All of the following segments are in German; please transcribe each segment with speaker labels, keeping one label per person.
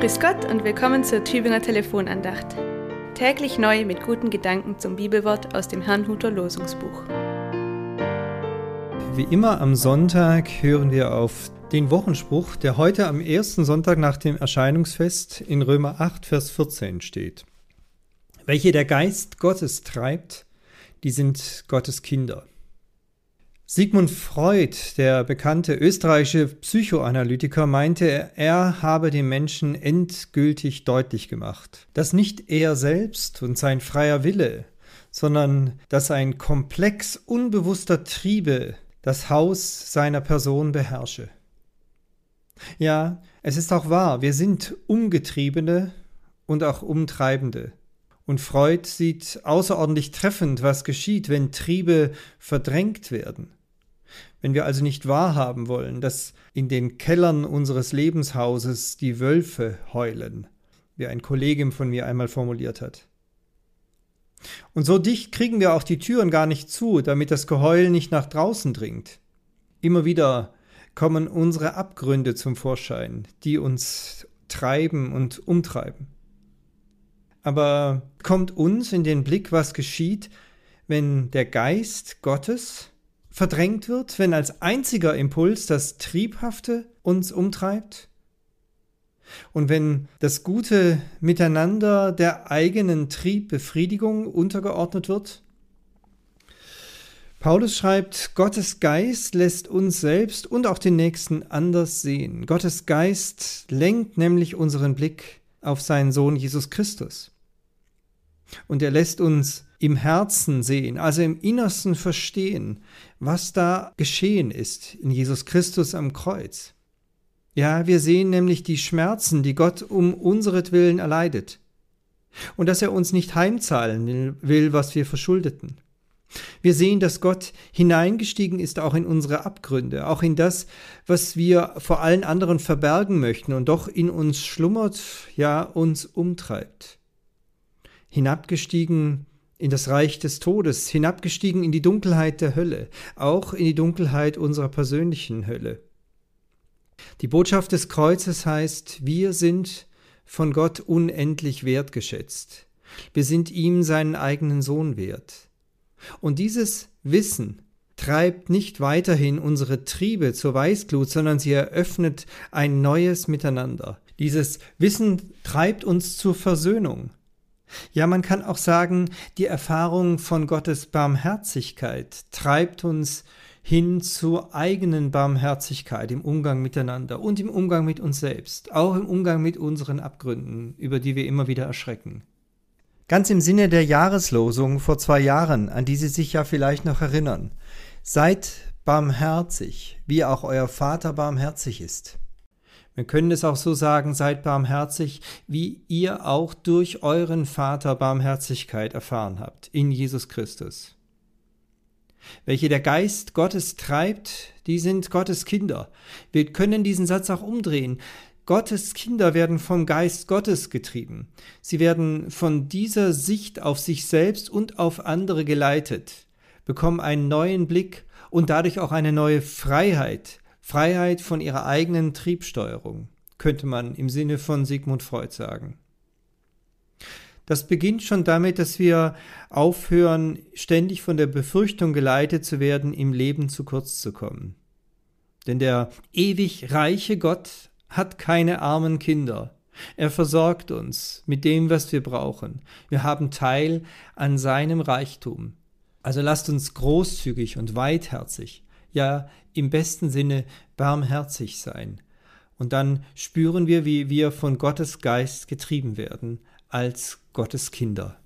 Speaker 1: Grüß Gott und willkommen zur Tübinger Telefonandacht. Täglich neu mit guten Gedanken zum Bibelwort aus dem Herrnhuter Losungsbuch.
Speaker 2: Wie immer am Sonntag hören wir auf den Wochenspruch, der heute am ersten Sonntag nach dem Erscheinungsfest in Römer 8, Vers 14 steht. Welche der Geist Gottes treibt, die sind Gottes Kinder. Sigmund Freud, der bekannte österreichische Psychoanalytiker, meinte, er habe dem Menschen endgültig deutlich gemacht, dass nicht er selbst und sein freier Wille, sondern dass ein Komplex unbewusster Triebe das Haus seiner Person beherrsche. Ja, es ist auch wahr, wir sind Umgetriebene und auch Umtreibende. Und Freud sieht außerordentlich treffend, was geschieht, wenn Triebe verdrängt werden. Wenn wir also nicht wahrhaben wollen, dass in den Kellern unseres Lebenshauses die Wölfe heulen, wie ein Kollegin von mir einmal formuliert hat. Und so dicht kriegen wir auch die Türen gar nicht zu, damit das Geheul nicht nach draußen dringt. Immer wieder kommen unsere Abgründe zum Vorschein, die uns treiben und umtreiben. Aber kommt uns in den Blick, was geschieht, wenn der Geist Gottes verdrängt wird, wenn als einziger Impuls das Triebhafte uns umtreibt? Und wenn das gute Miteinander der eigenen Triebbefriedigung untergeordnet wird? Paulus schreibt, Gottes Geist lässt uns selbst und auch den Nächsten anders sehen. Gottes Geist lenkt nämlich unseren Blick auf seinen Sohn Jesus Christus. Und er lässt uns im Herzen sehen, also im Innersten verstehen, was da geschehen ist in Jesus Christus am Kreuz. Ja, wir sehen nämlich die Schmerzen, die Gott um unseretwillen erleidet. Und dass er uns nicht heimzahlen will, was wir verschuldeten. Wir sehen, dass Gott hineingestiegen ist auch in unsere Abgründe, auch in das, was wir vor allen anderen verbergen möchten und doch in uns schlummert, ja uns umtreibt. Hinabgestiegen in das Reich des Todes, hinabgestiegen in die Dunkelheit der Hölle, auch in die Dunkelheit unserer persönlichen Hölle. Die Botschaft des Kreuzes heißt, wir sind von Gott unendlich wertgeschätzt. Wir sind ihm seinen eigenen Sohn wert. Und dieses Wissen treibt nicht weiterhin unsere Triebe zur Weißglut, sondern sie eröffnet ein neues Miteinander. Dieses Wissen treibt uns zur Versöhnung. Ja, man kann auch sagen, die Erfahrung von Gottes Barmherzigkeit treibt uns hin zur eigenen Barmherzigkeit im Umgang miteinander und im Umgang mit uns selbst, auch im Umgang mit unseren Abgründen, über die wir immer wieder erschrecken. Ganz im Sinne der Jahreslosung vor zwei Jahren, an die Sie sich ja vielleicht noch erinnern. Seid barmherzig, wie auch euer Vater barmherzig ist. Wir können es auch so sagen, seid barmherzig, wie ihr auch durch euren Vater Barmherzigkeit erfahren habt, in Jesus Christus. Welche der Geist Gottes treibt, die sind Gottes Kinder. Wir können diesen Satz auch umdrehen. Gottes Kinder werden vom Geist Gottes getrieben. Sie werden von dieser Sicht auf sich selbst und auf andere geleitet, bekommen einen neuen Blick und dadurch auch eine neue Freiheit, Freiheit von ihrer eigenen Triebsteuerung, könnte man im Sinne von Sigmund Freud sagen. Das beginnt schon damit, dass wir aufhören, ständig von der Befürchtung geleitet zu werden, im Leben zu kurz zu kommen. Denn der ewig reiche Gott hat keine armen Kinder. Er versorgt uns mit dem, was wir brauchen. Wir haben Teil an seinem Reichtum. Also lasst uns großzügig und weitherzig ja im besten Sinne barmherzig sein. Und dann spüren wir, wie wir von Gottes Geist getrieben werden als Gottes Kinder.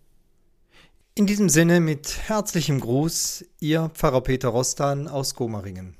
Speaker 2: In diesem Sinne mit herzlichem Gruß, Ihr Pfarrer Peter Rostan aus Gomaringen.